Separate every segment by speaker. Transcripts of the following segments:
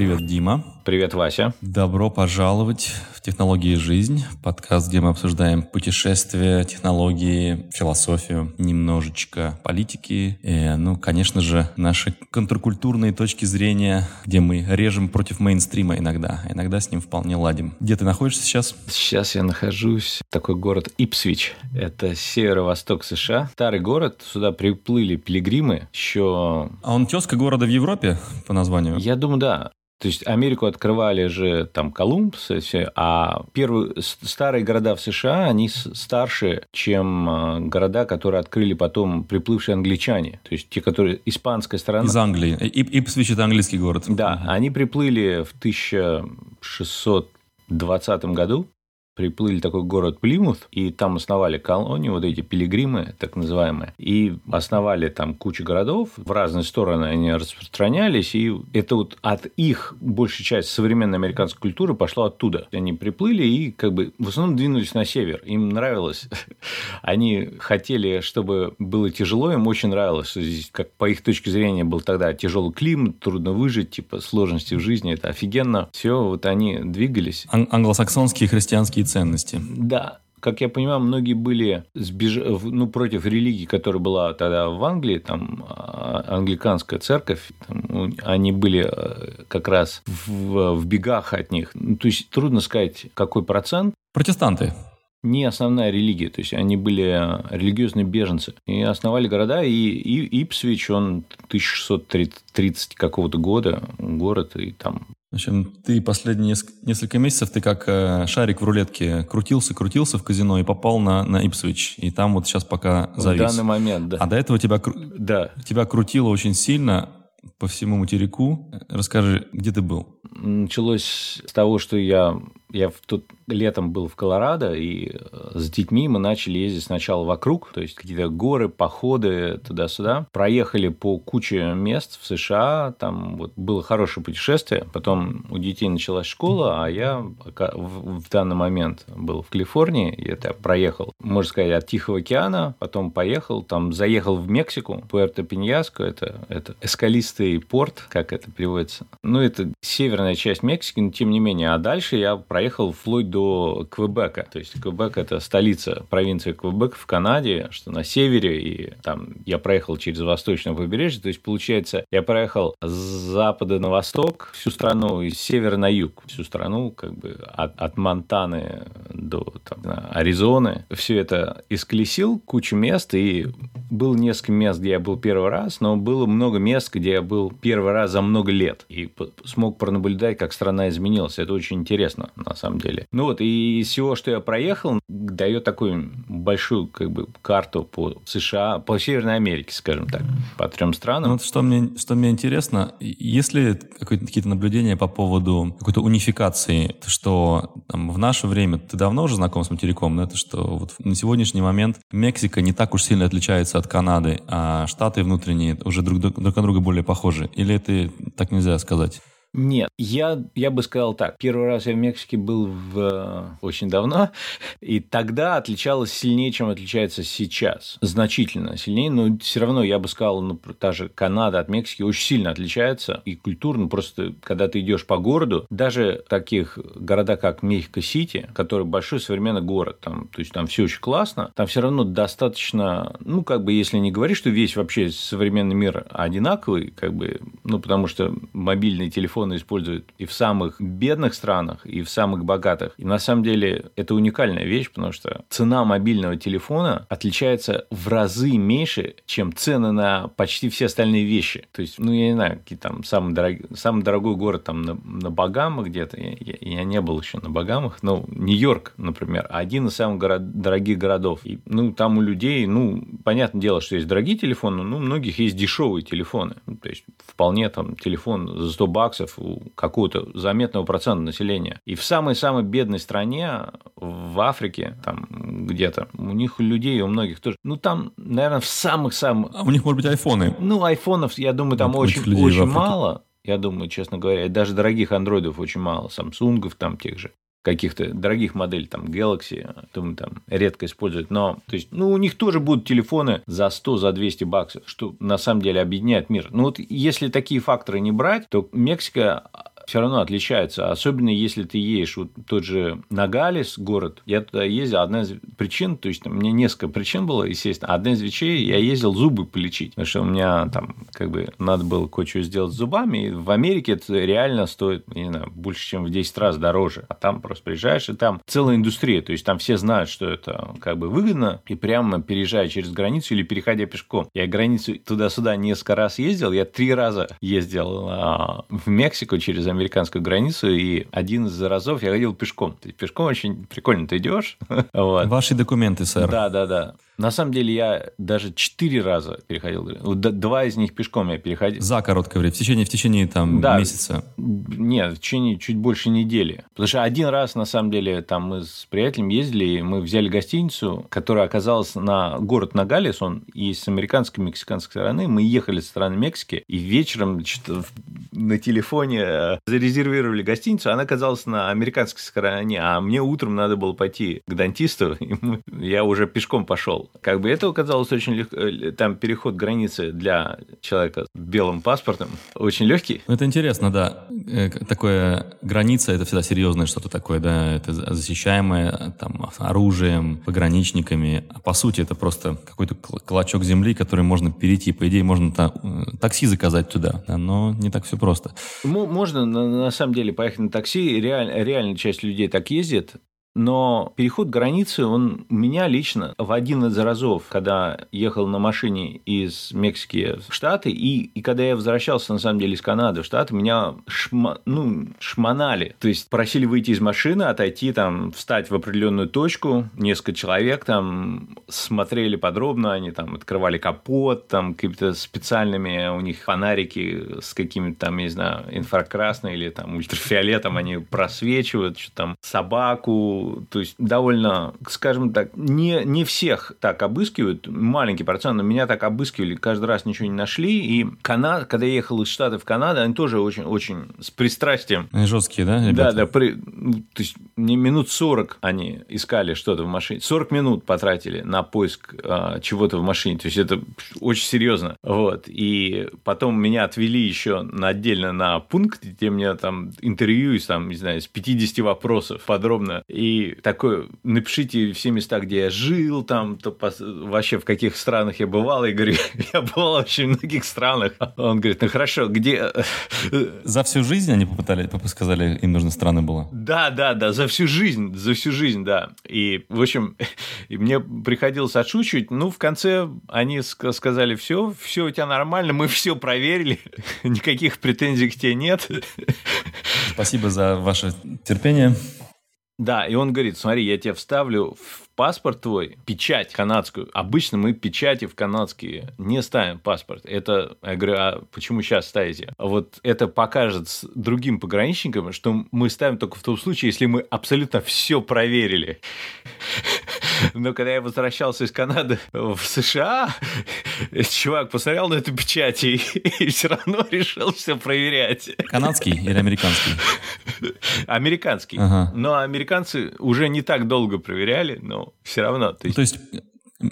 Speaker 1: Привет, Дима.
Speaker 2: Привет, Вася.
Speaker 1: Добро пожаловать в «Технологии жизнь», подкаст, где мы обсуждаем путешествия, технологии, философию, немножечко политики и, ну, конечно же, наши контркультурные точки зрения, где мы режем против мейнстрима иногда, а иногда с ним вполне ладим. Где ты находишься сейчас?
Speaker 2: Сейчас я нахожусь в такой город Ипсвич. Это северо-восток США. Старый город. Сюда приплыли пилигримы еще...
Speaker 1: А он тезка города в Европе по названию?
Speaker 2: Я думаю, да. То есть Америку открывали же там Колумб, а первые старые города в США, они старше, чем а, города, которые открыли потом приплывшие англичане. То есть те, которые испанская сторона.
Speaker 1: Из Англии. Ип Ипсвич – это английский город.
Speaker 2: Да, они приплыли в 1620 году приплыли такой город Плимут, и там основали колонию, вот эти пилигримы, так называемые, и основали там кучу городов, в разные стороны они распространялись, и это вот от их большая часть современной американской культуры пошла оттуда. Они приплыли и как бы в основном двинулись на север. Им нравилось. Они хотели, чтобы было тяжело, им очень нравилось, что здесь, как по их точке зрения, был тогда тяжелый климат, трудно выжить, типа сложности в жизни, это офигенно. Все, вот они двигались.
Speaker 1: Ан- англосаксонские христианские ценности.
Speaker 2: Да, как я понимаю, многие были сбеж... ну, против религии, которая была тогда в Англии, там а, англиканская церковь, там, они были э, как раз в, в бегах от них. Ну, то есть трудно сказать, какой процент.
Speaker 1: Протестанты
Speaker 2: не основная религия, то есть они были религиозные беженцы. И основали города, и, и Ипсвич, он 1630 какого-то года, город, и там
Speaker 1: в общем, ты последние несколько месяцев, ты как э, шарик в рулетке крутился, крутился в казино и попал на, на Ипсвич. И там вот сейчас пока завис.
Speaker 2: В данный момент, да.
Speaker 1: А до этого тебя,
Speaker 2: да.
Speaker 1: тебя крутило очень сильно по всему материку. Расскажи, где ты был?
Speaker 2: Началось с того, что я я в тот летом был в Колорадо, и э, с детьми мы начали ездить сначала вокруг, то есть какие-то горы, походы туда-сюда. Проехали по куче мест в США, там вот было хорошее путешествие. Потом у детей началась школа, а я в данный момент был в Калифорнии, и это проехал, можно сказать, от Тихого океана, потом поехал, там заехал в Мексику, Пуэрто-Пиньяско, это, это эскалистый порт, как это переводится. Ну, это северная часть Мексики, но тем не менее. А дальше я проехал проехал вплоть до Квебека. То есть Квебек – это столица провинции Квебек в Канаде, что на севере, и там я проехал через восточное побережье. То есть, получается, я проехал с запада на восток всю страну, и с севера на юг всю страну, как бы от, от Монтаны до там, Аризоны. Все это исколесил, кучу мест, и было несколько мест, где я был первый раз, но было много мест, где я был первый раз за много лет, и смог пронаблюдать, как страна изменилась. Это очень интересно, на самом деле. Ну вот, и из всего, что я проехал, дает такую большую как бы карту по США, по Северной Америке, скажем так, по трем странам.
Speaker 1: Ну, вот что мне, что мне интересно, есть ли какие-то наблюдения по поводу какой-то унификации, что там, в наше время, ты давно уже знаком с материком, но это что вот на сегодняшний момент Мексика не так уж сильно отличается от Канады, а штаты внутренние уже друг, друг на друга более похожи? Или это так нельзя сказать?
Speaker 2: Нет, я, я бы сказал так. Первый раз я в Мексике был в, э, очень давно, и тогда отличалось сильнее, чем отличается сейчас. Значительно сильнее, но все равно я бы сказал, ну, та же Канада от Мексики очень сильно отличается. И культурно просто, когда ты идешь по городу, даже таких города, как Мехико-Сити, который большой современный город, там, то есть там все очень классно, там все равно достаточно, ну, как бы, если не говорить, что весь вообще современный мир одинаковый, как бы, ну, потому что мобильный телефон телефоны используют и в самых бедных странах, и в самых богатых. И на самом деле это уникальная вещь, потому что цена мобильного телефона отличается в разы меньше, чем цены на почти все остальные вещи. То есть, ну, я не знаю, какие там самый, дорог... самый дорогой город там на, на Багамах где-то, я, я, я не был еще на Багамах, но Нью-Йорк, например, один из самых город... дорогих городов. И, ну, там у людей, ну, понятное дело, что есть дорогие телефоны, но у многих есть дешевые телефоны. Ну, то есть, вполне там телефон за 100 баксов у какого-то заметного процента населения. И в самой-самой бедной стране, в Африке, там где-то, у них людей, у многих тоже, ну там, наверное, в самых-самых...
Speaker 1: А у них, может быть, айфоны?
Speaker 2: Ну, айфонов, я думаю, там вот очень, очень мало. Я думаю, честно говоря, даже дорогих андроидов очень мало, самсунгов там тех же каких-то дорогих моделей, там, Galaxy, думаю, там, редко используют, но, то есть, ну, у них тоже будут телефоны за 100, за 200 баксов, что на самом деле объединяет мир. Ну, вот если такие факторы не брать, то Мексика все равно отличаются. Особенно если ты едешь вот тот же Нагалис, город. Я туда ездил. Одна из причин, то есть, у меня несколько причин было, естественно. Одна из вещей, я ездил зубы полечить. Потому что у меня там как бы надо было кое-что сделать с зубами. И в Америке это реально стоит, не знаю, больше, чем в 10 раз дороже. А там просто приезжаешь, и там целая индустрия. То есть, там все знают, что это как бы выгодно. И прямо переезжая через границу или переходя пешком. Я границу туда-сюда несколько раз ездил. Я три раза ездил а, в Мексику через американскую границу. И один из разов я ходил пешком. Пешком очень прикольно ты идешь.
Speaker 1: вот. Ваши документы, сэр.
Speaker 2: Да, да, да. На самом деле я даже четыре раза переходил. Два из них пешком я переходил.
Speaker 1: За короткое время, в течение, в течение там да, месяца?
Speaker 2: Нет, в течение чуть больше недели. Потому что один раз, на самом деле, там мы с приятелем ездили, и мы взяли гостиницу, которая оказалась на город Нагалес, он и с американской, и мексиканской стороны. Мы ехали со стороны Мексики, и вечером на телефоне э, зарезервировали гостиницу, она оказалась на американской стороне, а мне утром надо было пойти к дантисту, и мы, я уже пешком пошел. Как бы это оказалось очень легко. Э, там переход границы для человека с белым паспортом очень легкий.
Speaker 1: Это интересно, да. Э, такое граница это всегда серьезное что-то такое, да. Это защищаемое там оружием, пограничниками. А по сути это просто какой-то клочок земли, который можно перейти. По идее, можно та, э, такси заказать туда, да, но не так все просто.
Speaker 2: Можно на самом деле поехать на такси. Реаль, реально часть людей так ездит. Но переход границы, он меня лично в один из разов, когда ехал на машине из Мексики в Штаты, и, и когда я возвращался, на самом деле, из Канады в Штаты, меня шма, ну, шмонали. То есть, просили выйти из машины, отойти, там, встать в определенную точку. Несколько человек там смотрели подробно, они там открывали капот, там, какими-то специальными у них фонарики с какими-то там, не знаю, инфракрасной или там ультрафиолетом, они просвечивают, что там собаку, то есть довольно, скажем так, не, не всех так обыскивают, маленький процент, но меня так обыскивали, каждый раз ничего не нашли, и Канада, когда я ехал из Штатов в Канаду, они тоже очень, очень с пристрастием.
Speaker 1: Они жесткие, да,
Speaker 2: ребята? Да, да, при, ну, то есть не минут 40 они искали что-то в машине, 40 минут потратили на поиск а, чего-то в машине, то есть это очень серьезно, вот, и потом меня отвели еще на, отдельно на пункт, где мне там интервью из, там, не знаю, из 50 вопросов подробно, и и такой, напишите все места, где я жил, там, то вообще в каких странах я бывал. Я говорю, я бывал в очень многих странах. Он говорит, ну хорошо, где...
Speaker 1: За всю жизнь они попытали, сказали, им нужны страны было?
Speaker 2: Да, да, да, за всю жизнь, за всю жизнь, да. И, в общем, и мне приходилось отшучивать. Ну, в конце они сказали, все, все у тебя нормально, мы все проверили, никаких претензий к тебе нет.
Speaker 1: Спасибо за ваше терпение.
Speaker 2: Да, и он говорит, смотри, я тебе вставлю в паспорт твой, печать канадскую. Обычно мы печати в канадские не ставим паспорт. Это, я говорю, а почему сейчас ставите? Вот это покажет другим пограничникам, что мы ставим только в том случае, если мы абсолютно все проверили. Но когда я возвращался из Канады в США, чувак посмотрел на эту печать и, и все равно решил все проверять.
Speaker 1: Канадский или американский?
Speaker 2: Американский. Ага. Но американцы уже не так долго проверяли, но все равно.
Speaker 1: То есть, то есть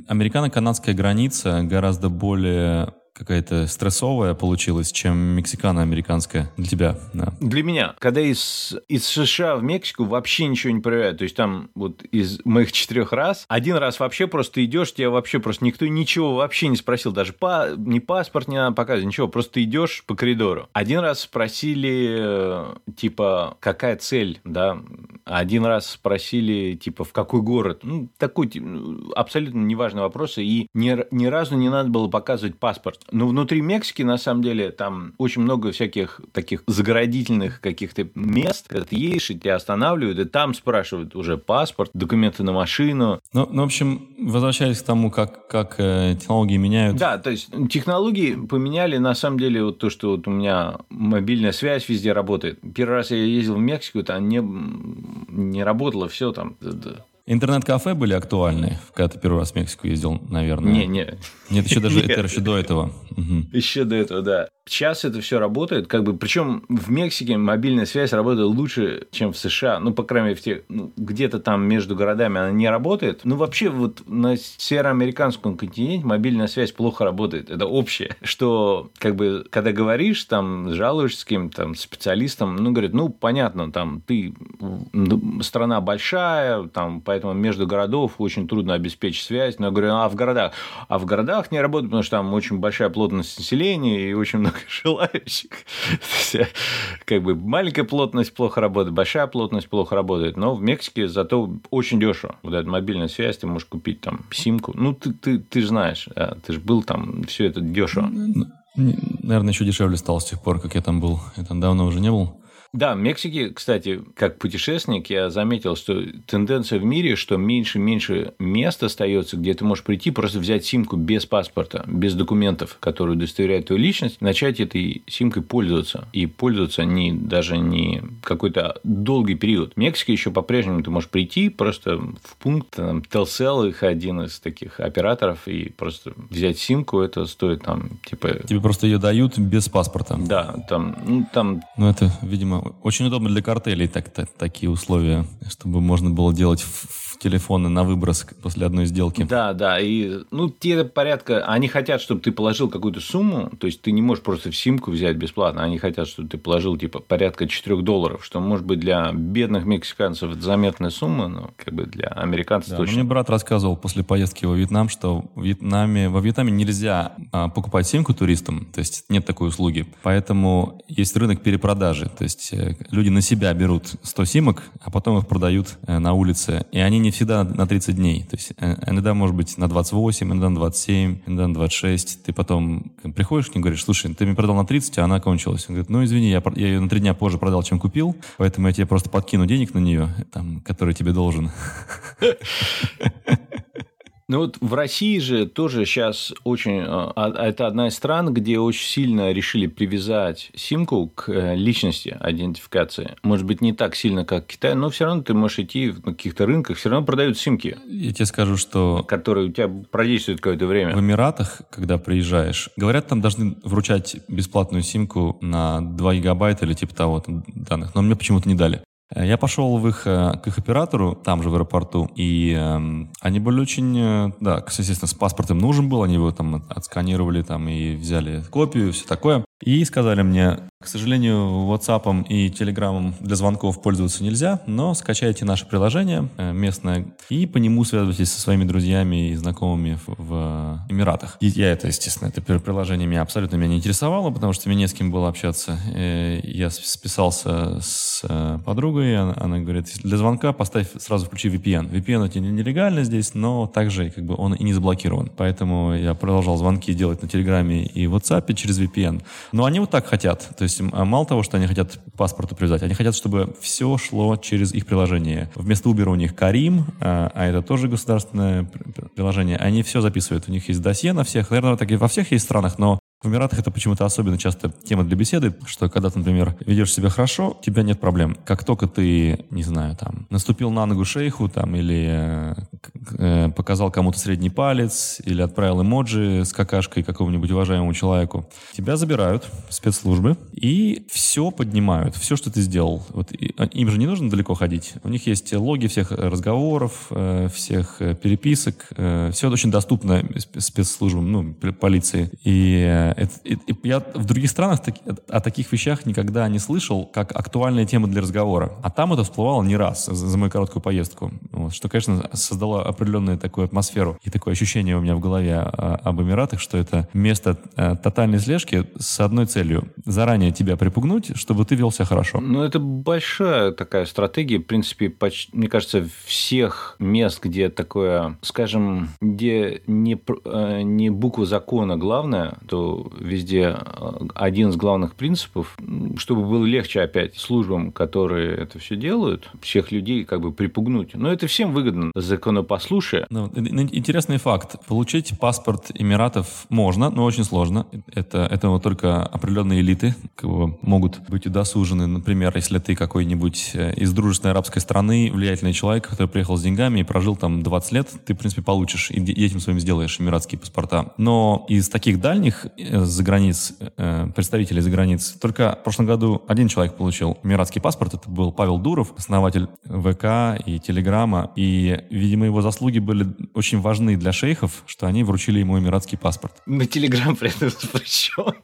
Speaker 1: американо-канадская граница гораздо более какая-то стрессовая получилась, чем мексикано-американская для тебя. Да.
Speaker 2: Для меня. Когда из, из США в Мексику вообще ничего не проверяют. То есть там вот из моих четырех раз, один раз вообще просто идешь, тебя вообще просто никто ничего вообще не спросил. Даже па, ни паспорт не надо показывать, ничего. Просто идешь по коридору. Один раз спросили, э, типа, какая цель, да. Один раз спросили, типа, в какой город. Ну, такой ну, абсолютно неважный вопрос. И ни, ни разу не надо было показывать паспорт. Но внутри Мексики, на самом деле, там очень много всяких таких заградительных каких-то мест, когда ты едешь, и тебя останавливают, и там спрашивают уже паспорт, документы на машину.
Speaker 1: Ну, ну в общем, возвращаясь к тому, как, как э, технологии меняют.
Speaker 2: Да, то есть технологии поменяли, на самом деле, вот то, что вот у меня мобильная связь везде работает. Первый раз я ездил в Мексику, там не, не работало все там
Speaker 1: Интернет-кафе были актуальны, когда ты первый раз в Мексику ездил, наверное?
Speaker 2: Не, не.
Speaker 1: Нет, еще даже это еще до этого.
Speaker 2: Еще до этого, да. Сейчас это все работает, как бы, причем в Мексике мобильная связь работает лучше, чем в США. Ну, по крайней мере, в тех, ну, где-то там между городами она не работает. Ну, вообще, вот на североамериканском континенте мобильная связь плохо работает. Это общее. Что, как бы, когда говоришь, там, жалуешься с кем-то, там, специалистом, ну, говорят, ну, понятно, там, ты страна большая, там, поэтому между городов очень трудно обеспечить связь. Но я говорю, а в городах? А в городах не работает, потому что там очень большая плотность населения и очень много желающих. Как бы маленькая плотность плохо работает, большая плотность плохо работает, но в Мексике зато очень дешево. Вот эта мобильная связь, ты можешь купить там симку. Ну, ты, ты, ты же знаешь, ты же был там, все это дешево.
Speaker 1: Наверное, еще дешевле стало с тех пор, как я там был. Я там давно уже не был.
Speaker 2: Да, в Мексике, кстати, как путешественник, я заметил, что тенденция в мире, что меньше-меньше мест остается, где ты можешь прийти, просто взять симку без паспорта, без документов, которые удостоверяют твою личность, начать этой симкой пользоваться. И пользоваться не, даже не какой-то долгий период. В Мексике еще по-прежнему ты можешь прийти просто в пункт, там, Telcel, их один из таких операторов, и просто взять симку, это стоит там, типа...
Speaker 1: Тебе просто ее дают без паспорта.
Speaker 2: Да, там... Ну, там...
Speaker 1: ну это, видимо, очень удобно для картелей так, так, такие условия, чтобы можно было делать в, в телефоны на выброс после одной сделки.
Speaker 2: Да, да, и ну те порядка, они хотят, чтобы ты положил какую-то сумму, то есть ты не можешь просто в симку взять бесплатно, они хотят, чтобы ты положил типа порядка 4 долларов, что может быть для бедных мексиканцев это заметная сумма, но как бы для американцев да, точно.
Speaker 1: Мне брат рассказывал после поездки во Вьетнам, что в Вьетнаме, во Вьетнаме нельзя а, покупать симку туристам, то есть нет такой услуги, поэтому есть рынок перепродажи, то есть есть э, люди на себя берут 100 симок, а потом их продают э, на улице. И они не всегда на 30 дней. То есть э, иногда может быть на 28, иногда на 27, иногда на 26. Ты потом приходишь к ним говоришь, слушай, ты мне продал на 30, а она кончилась. Он говорит, ну извини, я, я ее на 3 дня позже продал, чем купил, поэтому я тебе просто подкину денег на нее, там, который тебе должен.
Speaker 2: Ну вот в России же тоже сейчас очень... А, а, это одна из стран, где очень сильно решили привязать симку к э, личности идентификации. Может быть, не так сильно, как Китай, но все равно ты можешь идти на каких-то рынках, все равно продают симки.
Speaker 1: Я тебе скажу, что...
Speaker 2: Которые у тебя продействуют какое-то время.
Speaker 1: В Эмиратах, когда приезжаешь, говорят, там должны вручать бесплатную симку на 2 гигабайта или типа того там, данных, но мне почему-то не дали. Э, я пошел в их, э, к их оператору, там же в аэропорту, и э, они были очень, э, да, естественно, с паспортом нужен был, они его там отсканировали там и взяли копию, все такое. И сказали мне, к сожалению, WhatsApp и Telegram для звонков пользоваться нельзя, но скачайте наше приложение местное и по нему связывайтесь со своими друзьями и знакомыми в, в Эмиратах. И я это, естественно, это приложение меня абсолютно меня не интересовало, потому что мне не с кем было общаться. Я списался с э, подругой, она, она говорит, для звонка поставь, сразу включи VPN. VPN это нелегально здесь, но также как бы он и не заблокирован. Поэтому я продолжал звонки делать на Телеграме и WhatsApp через VPN. Но они вот так хотят. То есть а мало того, что они хотят паспорту привязать, они хотят, чтобы все шло через их приложение. Вместо Uber у них Карим, а, а это тоже государственное приложение. Они все записывают. У них есть досье на всех. Наверное, так и во всех есть странах, но в Эмиратах это почему-то особенно часто тема для беседы, что когда ты, например, ведешь себя хорошо, у тебя нет проблем. Как только ты, не знаю, там, наступил на ногу шейху, там, или э, э, показал кому-то средний палец, или отправил эмоджи с какашкой какому-нибудь уважаемому человеку, тебя забирают спецслужбы и все поднимают, все, что ты сделал. Вот а, им же не нужно далеко ходить. У них есть логи всех разговоров, э, всех э, переписок, э, все очень доступно спецслужбам, ну, полиции. И это, я в других странах о таких вещах никогда не слышал, как актуальная тема для разговора. А там это всплывало не раз за, мою короткую поездку. Что, конечно, создало определенную такую атмосферу и такое ощущение у меня в голове о, об Эмиратах, что это место э, тотальной слежки с одной целью. Заранее тебя припугнуть, чтобы ты вел себя хорошо.
Speaker 2: Ну, это большая такая стратегия. В принципе, почти, мне кажется, всех мест, где такое, скажем, где не, э, не буква закона главная, то везде э, один из главных принципов, чтобы было легче опять службам, которые это все делают, всех людей как бы припугнуть. Но это всем выгодно, законопослушие.
Speaker 1: Ну, интересный факт. Получить паспорт Эмиратов можно, но очень сложно. Это, это вот только определенные элиты могут быть удосужены. Например, если ты какой-нибудь э, из дружественной арабской страны, влиятельный человек, который приехал с деньгами и прожил там 20 лет, ты, в принципе, получишь и этим своим сделаешь эмиратские паспорта. Но из таких дальних э, за границ, э, представителей за границ, только в прошлом году один человек получил эмиратский паспорт. Это был Павел Дуров, основатель ВК и Телеграма. И, видимо, его заслуги были очень важны для шейхов, что они вручили ему эмиратский паспорт.
Speaker 2: На Телеграм при этом запрещен.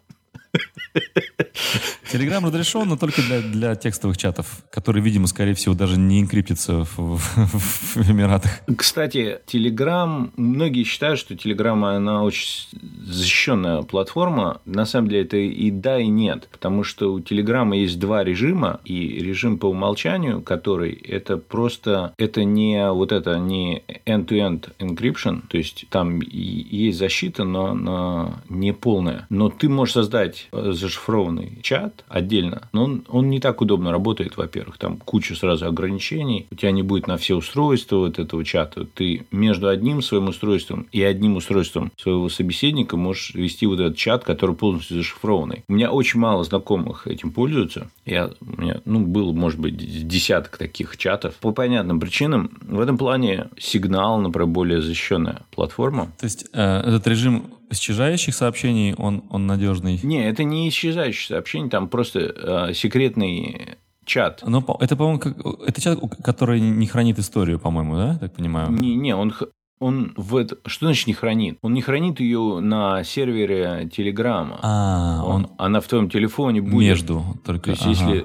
Speaker 1: Телеграм разрешен, но только для, для текстовых чатов, которые, видимо, скорее всего, даже не инкриптятся в, в, в Эмиратах.
Speaker 2: Кстати, Телеграм, многие считают, что Телеграм, она очень защищенная платформа. На самом деле это и да, и нет, потому что у Телеграма есть два режима, и режим по умолчанию, который это просто, это не вот это, не end-to-end encryption, то есть там есть защита, но она не полная. Но ты можешь создать зашифрованный чат, отдельно. Но он, он не так удобно работает, во-первых. Там куча сразу ограничений. У тебя не будет на все устройства вот этого чата. Ты между одним своим устройством и одним устройством своего собеседника можешь вести вот этот чат, который полностью зашифрованный. У меня очень мало знакомых этим пользуются. Я, у меня, ну, был, может быть, десяток таких чатов. По понятным причинам. В этом плане сигнал, например, более защищенная платформа.
Speaker 1: То есть, э, этот режим исчезающих сообщений, он, он надежный?
Speaker 2: Не, это не исчезающие сообщения, там просто э, секретный чат.
Speaker 1: Но это, по-моему, как, это чат, который не хранит историю, по-моему, да, так понимаю?
Speaker 2: Не, не, он он в это... Что значит не хранит? Он не хранит ее на сервере Телеграма.
Speaker 1: А, он, он...
Speaker 2: Она в твоем телефоне будет.
Speaker 1: Между только.
Speaker 2: То есть, ага.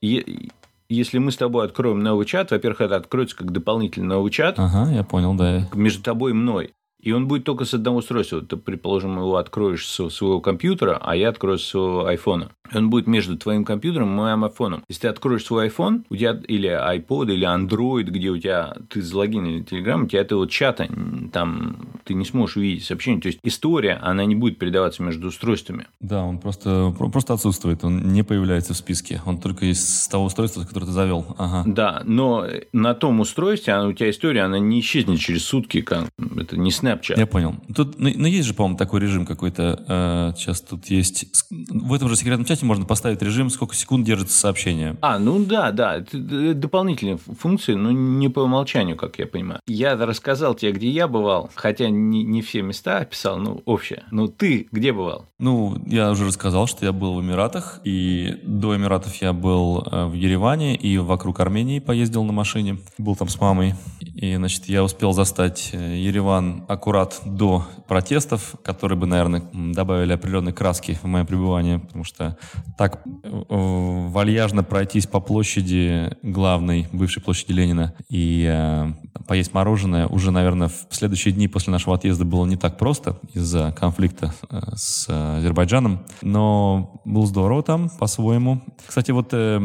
Speaker 2: если если мы с тобой откроем новый чат, во-первых, это откроется как дополнительный новый чат.
Speaker 1: Ага, я понял, да.
Speaker 2: Между тобой и мной. И он будет только с одного устройства. Ты, предположим, его откроешь с своего компьютера, а я открою с своего айфона. Он будет между твоим компьютером и моим айфоном. Если ты откроешь свой iPhone, у тебя или iPod, или Android, где у тебя ты залогинен в Telegram, у тебя этого чата там ты не сможешь увидеть сообщение. То есть история, она не будет передаваться между устройствами.
Speaker 1: Да, он просто, просто отсутствует, он не появляется в списке. Он только из того устройства, которое ты завел. Ага.
Speaker 2: Да, но на том устройстве она, у тебя история, она не исчезнет через сутки, как это не Snapchat.
Speaker 1: Я понял. Тут, ну, ну есть же, по-моему, такой режим какой-то. Э, сейчас тут есть. В этом же секретном чате можно поставить режим, сколько секунд держится сообщение.
Speaker 2: А, ну да, да. Это дополнительные функции, но не по умолчанию, как я понимаю. Я рассказал тебе, где я бывал, хотя не, не все места описал, ну, общее. Ну, ты где бывал?
Speaker 1: Ну, я уже рассказал, что я был в Эмиратах, и до Эмиратов я был э, в Ереване и вокруг Армении поездил на машине. Был там с мамой. И, значит, я успел застать э, Ереван аккурат до протестов, которые бы, наверное, добавили определенной краски в мое пребывание, потому что так э, вальяжно пройтись по площади главной, бывшей площади Ленина, и э, поесть мороженое уже, наверное, в следующие дни после нашего отъезда было не так просто из-за конфликта э, с Азербайджаном, но было здорово там по-своему. Кстати, вот э,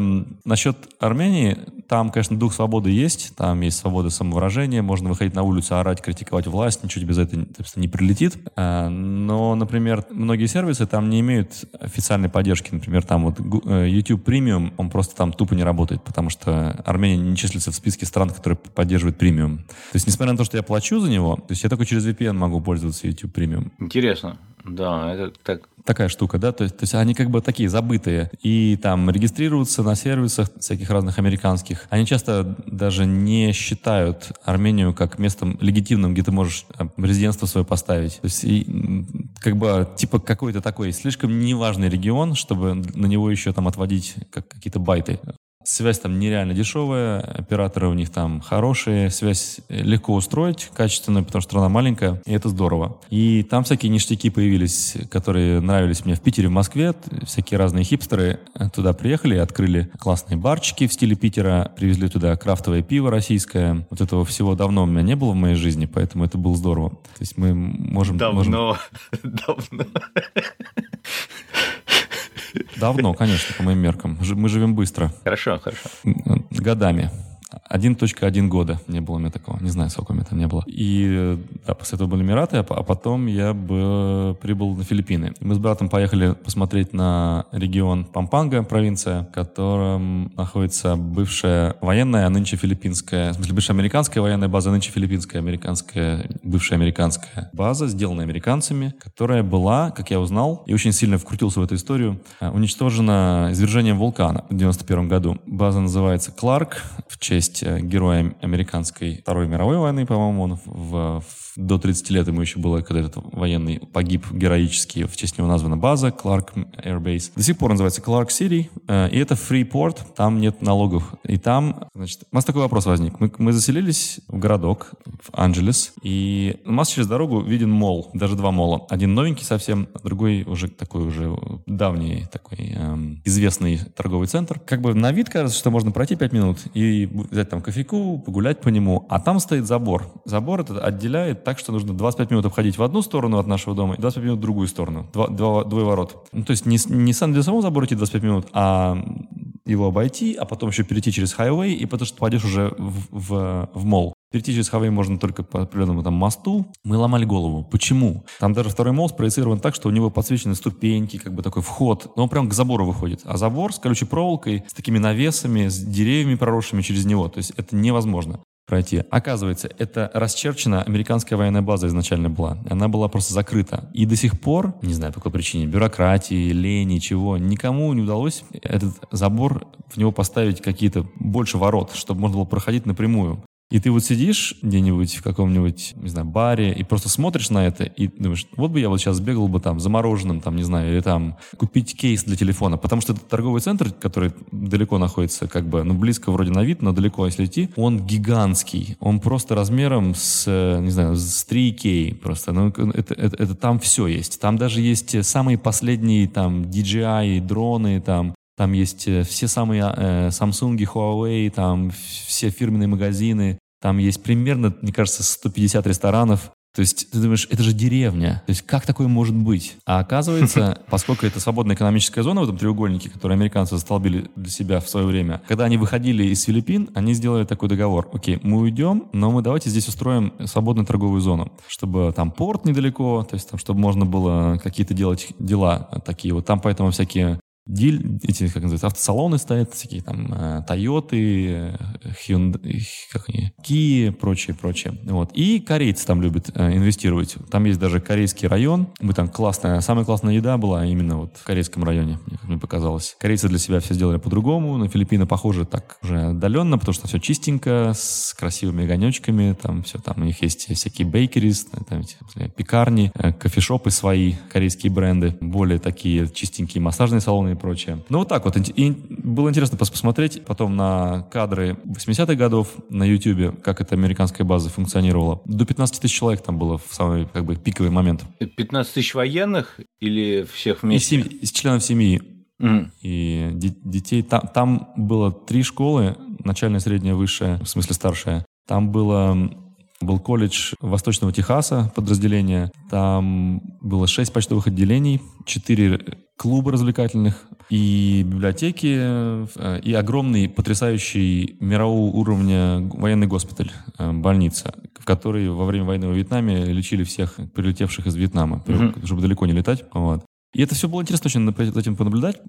Speaker 1: насчет Армении, там, конечно, дух свободы есть, там есть свобода самовыражения, можно выходить на улицу, орать, критиковать власть, ничего без этого не прилетит. Э, но, например, многие сервисы там не имеют официальной поддержки. Например, там вот э, YouTube Premium, он просто там тупо не работает, потому что Армения не числится в списке стран, которые поддерживают премиум. То есть, несмотря на то, что я плачу за него, то есть я только через VPN могу пользоваться YouTube Premium.
Speaker 2: Интересно. Да, это так.
Speaker 1: Такая штука, да, то есть, то есть они как бы такие забытые и там регистрируются на сервисах всяких разных американских. Они часто даже не считают Армению как местом легитимным, где ты можешь резидентство свое поставить. То есть и, как бы типа какой-то такой слишком неважный регион, чтобы на него еще там отводить как, какие-то байты. Связь там нереально дешевая, операторы у них там хорошие, связь легко устроить, качественную, потому что страна маленькая, и это здорово. И там всякие ништяки появились, которые нравились мне в Питере, в Москве. Всякие разные хипстеры туда приехали, открыли классные барчики в стиле Питера, привезли туда крафтовое пиво российское. Вот этого всего давно у меня не было в моей жизни, поэтому это было здорово. То есть мы можем...
Speaker 2: Давно, можем... давно.
Speaker 1: Давно, конечно, по моим меркам. Мы живем быстро.
Speaker 2: Хорошо, хорошо.
Speaker 1: Годами. 1.1 года не было у меня такого. Не знаю, сколько у меня там не было. И да, после этого были Эмираты, а, а потом я бы прибыл на Филиппины. Мы с братом поехали посмотреть на регион Пампанга, провинция, в котором находится бывшая военная, а нынче филиппинская, в смысле, бывшая американская военная база, а нынче филиппинская, американская, бывшая американская база, сделанная американцами, которая была, как я узнал, и очень сильно вкрутился в эту историю, э, уничтожена извержением вулкана в 91 году. База называется Кларк в честь э, героя американской Второй мировой войны, по-моему, он в, в до 30 лет ему еще было, когда этот военный погиб героически, в честь него названа база Clark Air Base. До сих пор называется Clark City, э, и это Freeport, там нет налогов. И там, значит, у нас такой вопрос возник. Мы, мы заселились в городок, в Анджелес, и у нас через дорогу виден мол, даже два мола. Один новенький совсем, другой уже такой уже давний, такой эм, известный торговый центр. Как бы на вид кажется, что можно пройти 5 минут и взять там кофейку, погулять по нему, а там стоит забор. Забор это отделяет так, что нужно 25 минут обходить в одну сторону от нашего дома и 25 минут в другую сторону. Два, два, двое ворот. Ну, то есть не, не сам для самого забора идти 25 минут, а его обойти, а потом еще перейти через хайвей, и потому что пойдешь уже в, в, в молл. Перейти через хайвей можно только по определенному там мосту. Мы ломали голову. Почему? Там даже второй мост спроецирован так, что у него подсвечены ступеньки, как бы такой вход. Но он прям к забору выходит. А забор с колючей проволокой, с такими навесами, с деревьями проросшими через него. То есть это невозможно пройти. Оказывается, это расчерчена американская военная база изначально была. Она была просто закрыта. И до сих пор, не знаю по какой причине, бюрократии, лени, чего, никому не удалось этот забор, в него поставить какие-то больше ворот, чтобы можно было проходить напрямую. И ты вот сидишь где-нибудь в каком-нибудь, не знаю, баре и просто смотришь на это и думаешь, вот бы я вот сейчас бегал бы там замороженным, там, не знаю, или там купить кейс для телефона. Потому что этот торговый центр, который далеко находится, как бы, ну, близко вроде на вид, но далеко, если идти, он гигантский. Он просто размером с, не знаю, с 3K просто. Ну, это, это, это там все есть. Там даже есть самые последние там DJI, дроны, там там есть э, все самые э, Samsung, Huawei, там все фирменные магазины. Там есть примерно, мне кажется, 150 ресторанов. То есть ты думаешь, это же деревня. То есть как такое может быть? А оказывается, поскольку это свободная экономическая зона в этом треугольнике, который американцы застолбили для себя в свое время, когда они выходили из Филиппин, они сделали такой договор. Окей, мы уйдем, но мы давайте здесь устроим свободную торговую зону, чтобы там порт недалеко, то есть там, чтобы можно было какие-то делать дела такие. Вот там поэтому всякие Диль, эти, как называется, автосалоны стоят, всякие там э, Тойоты, Hyundai, как они, Kia, прочее, прочее. Вот. И корейцы там любят э, инвестировать. Там есть даже корейский район. Мы там классная, самая классная еда была именно вот в корейском районе, как мне показалось. Корейцы для себя все сделали по-другому. На Филиппины похоже так уже отдаленно, потому что все чистенько, с красивыми огонечками. Там все, там у них есть всякие бейкерис, там эти, пекарни, э, кофешопы свои, корейские бренды. Более такие чистенькие массажные салоны и прочее. Ну, вот так вот. И было интересно посмотреть потом на кадры 80-х годов на YouTube, как эта американская база функционировала. До 15 тысяч человек там было в самый как бы пиковый момент.
Speaker 2: 15 тысяч военных или всех вместе?
Speaker 1: Из, семь, членов семьи. Mm. И детей... Там, там было три школы, начальная, средняя, высшая, в смысле старшая. Там было был колледж Восточного Техаса, подразделение. Там было шесть почтовых отделений, четыре клуба развлекательных и библиотеки, э, и огромный, потрясающий мирового уровня военный госпиталь, э, больница, в которой во время войны во Вьетнаме лечили всех прилетевших из Вьетнама, mm-hmm. чтобы далеко не летать. Вот. И это все было интересно очень за этим понаблюдать,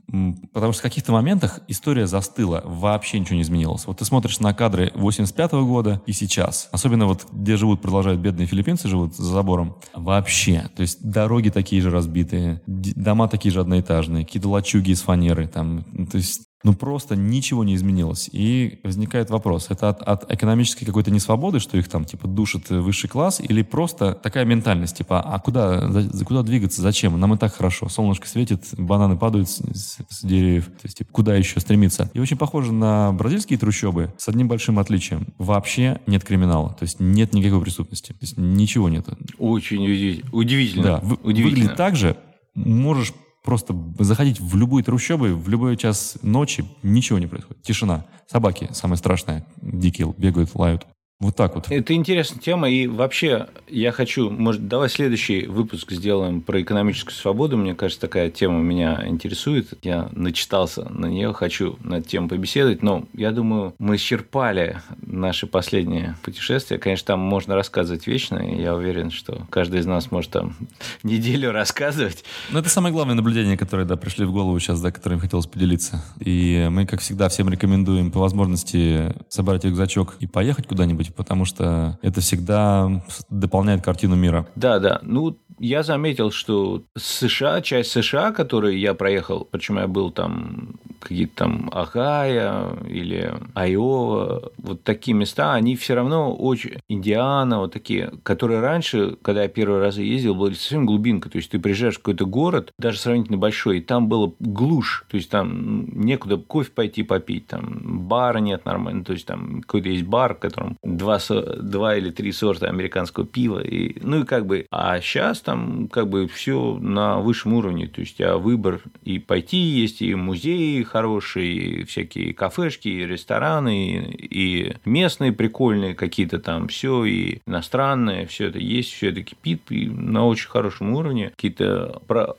Speaker 1: потому что в каких-то моментах история застыла, вообще ничего не изменилось. Вот ты смотришь на кадры 85 -го года и сейчас, особенно вот где живут, продолжают бедные филиппинцы, живут за забором, вообще, то есть дороги такие же разбитые, дома такие же одноэтажные, какие-то лачуги из фанеры, там, то есть ну просто ничего не изменилось. И возникает вопрос, это от, от экономической какой-то несвободы, что их там типа душит высший класс, или просто такая ментальность, типа, а куда, за, куда двигаться, зачем? Нам и так хорошо, солнышко светит, бананы падают с, с, с деревьев, то есть типа, куда еще стремиться? И очень похоже на бразильские трущобы с одним большим отличием. Вообще нет криминала, то есть нет никакой преступности, то есть ничего нет.
Speaker 2: Очень удивительно.
Speaker 1: Да, удивительно. выглядит так же, можешь просто заходить в любую трущобы, в любой час ночи, ничего не происходит. Тишина. Собаки, самое страшное, дикие, бегают, лают. Вот так вот.
Speaker 2: Это интересная тема, и вообще я хочу, может, давай следующий выпуск сделаем про экономическую свободу. Мне кажется, такая тема меня интересует. Я начитался на нее, хочу на эту тему побеседовать, но я думаю, мы исчерпали наше последнее путешествие. Конечно, там можно рассказывать вечно, и я уверен, что каждый из нас может там неделю рассказывать.
Speaker 1: Ну, это самое главное наблюдение, которое, да, пришли в голову сейчас, да, которым хотелось поделиться. И мы, как всегда, всем рекомендуем по возможности собрать рюкзачок и поехать куда-нибудь потому что это всегда дополняет картину мира.
Speaker 2: Да, да. Ну, я заметил, что США, часть США, которую я проехал, почему я был там какие-то там Ахая или Айова, вот такие места, они все равно очень... Индиана, вот такие, которые раньше, когда я первый раз ездил, были совсем глубинка. То есть ты приезжаешь в какой-то город, даже сравнительно большой, и там было глушь. То есть там некуда кофе пойти попить, там бара нет нормально. То есть там какой-то есть бар, в котором два, два или три сорта американского пива. И, ну и как бы... А сейчас там как бы все на высшем уровне. То есть а выбор и пойти есть, и музеи хорошие, всякие кафешки, и рестораны, и местные прикольные какие-то там, все, и иностранные, все это есть, все это кипит, и на очень хорошем уровне. Какие-то про,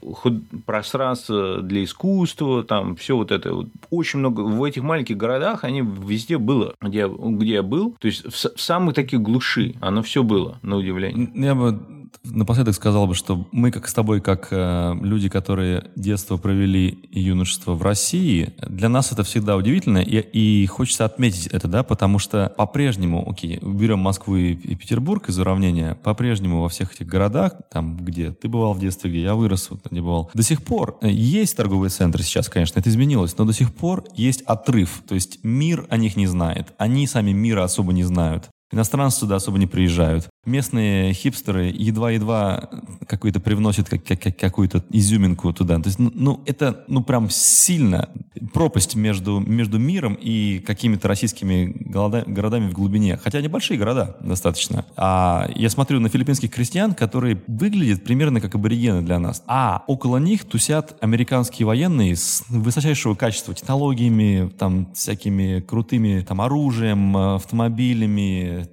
Speaker 2: пространства для искусства, там все вот это. Очень много в этих маленьких городах, они везде было, где, где я был. То есть в, в самых таких глуши оно все было, на удивление.
Speaker 1: Я бы напоследок сказал бы, что мы, как с тобой, как э, люди, которые детство провели и юношество в России, для нас это всегда удивительно, и, и хочется отметить это, да, потому что по-прежнему, окей, берем Москву и, и Петербург из уравнения, по-прежнему во всех этих городах, там, где ты бывал в детстве, где я вырос, вот, где бывал, до сих пор э, есть торговые центры сейчас, конечно, это изменилось, но до сих пор есть отрыв, то есть мир о них не знает, они сами мира особо не знают. Иностранцы туда особо не приезжают местные хипстеры едва-едва какой-то привносят как, как, какую-то изюминку туда. То есть, ну, ну, это, ну, прям сильно пропасть между, между миром и какими-то российскими города, городами в глубине. Хотя небольшие города достаточно. А я смотрю на филиппинских крестьян, которые выглядят примерно как аборигены для нас. А около них тусят американские военные с высочайшего качества технологиями, там, всякими крутыми, там, оружием, автомобилями, э,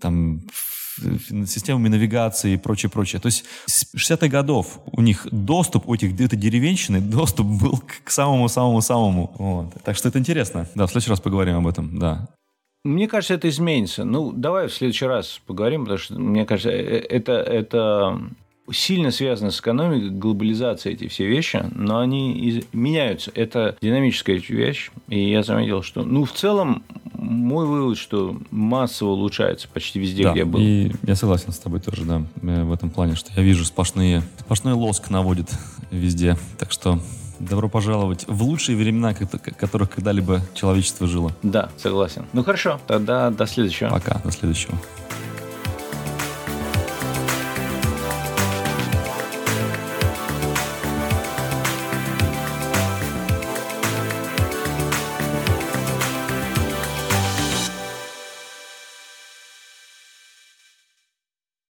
Speaker 1: там, системами навигации и прочее, прочее. То есть с 60-х годов у них доступ у этих где-то деревенщины, доступ был к самому-самому-самому. Вот. Так что это интересно. Да, в следующий раз поговорим об этом, да.
Speaker 2: Мне кажется, это изменится. Ну, давай в следующий раз поговорим, потому что, мне кажется, э, это, это сильно связано с экономикой, глобализацией эти все вещи, но они из... меняются. Это динамическая вещь, и я заметил, что, ну, в целом, мой вывод, что массово улучшается почти везде,
Speaker 1: да,
Speaker 2: где я был.
Speaker 1: и я согласен с тобой тоже, да, э, в этом плане, что я вижу сплошные, сплошной лоск наводит везде, так что Добро пожаловать в лучшие времена, которых когда-либо человечество жило.
Speaker 2: Да, согласен. Ну хорошо, тогда до следующего.
Speaker 1: Пока, до следующего.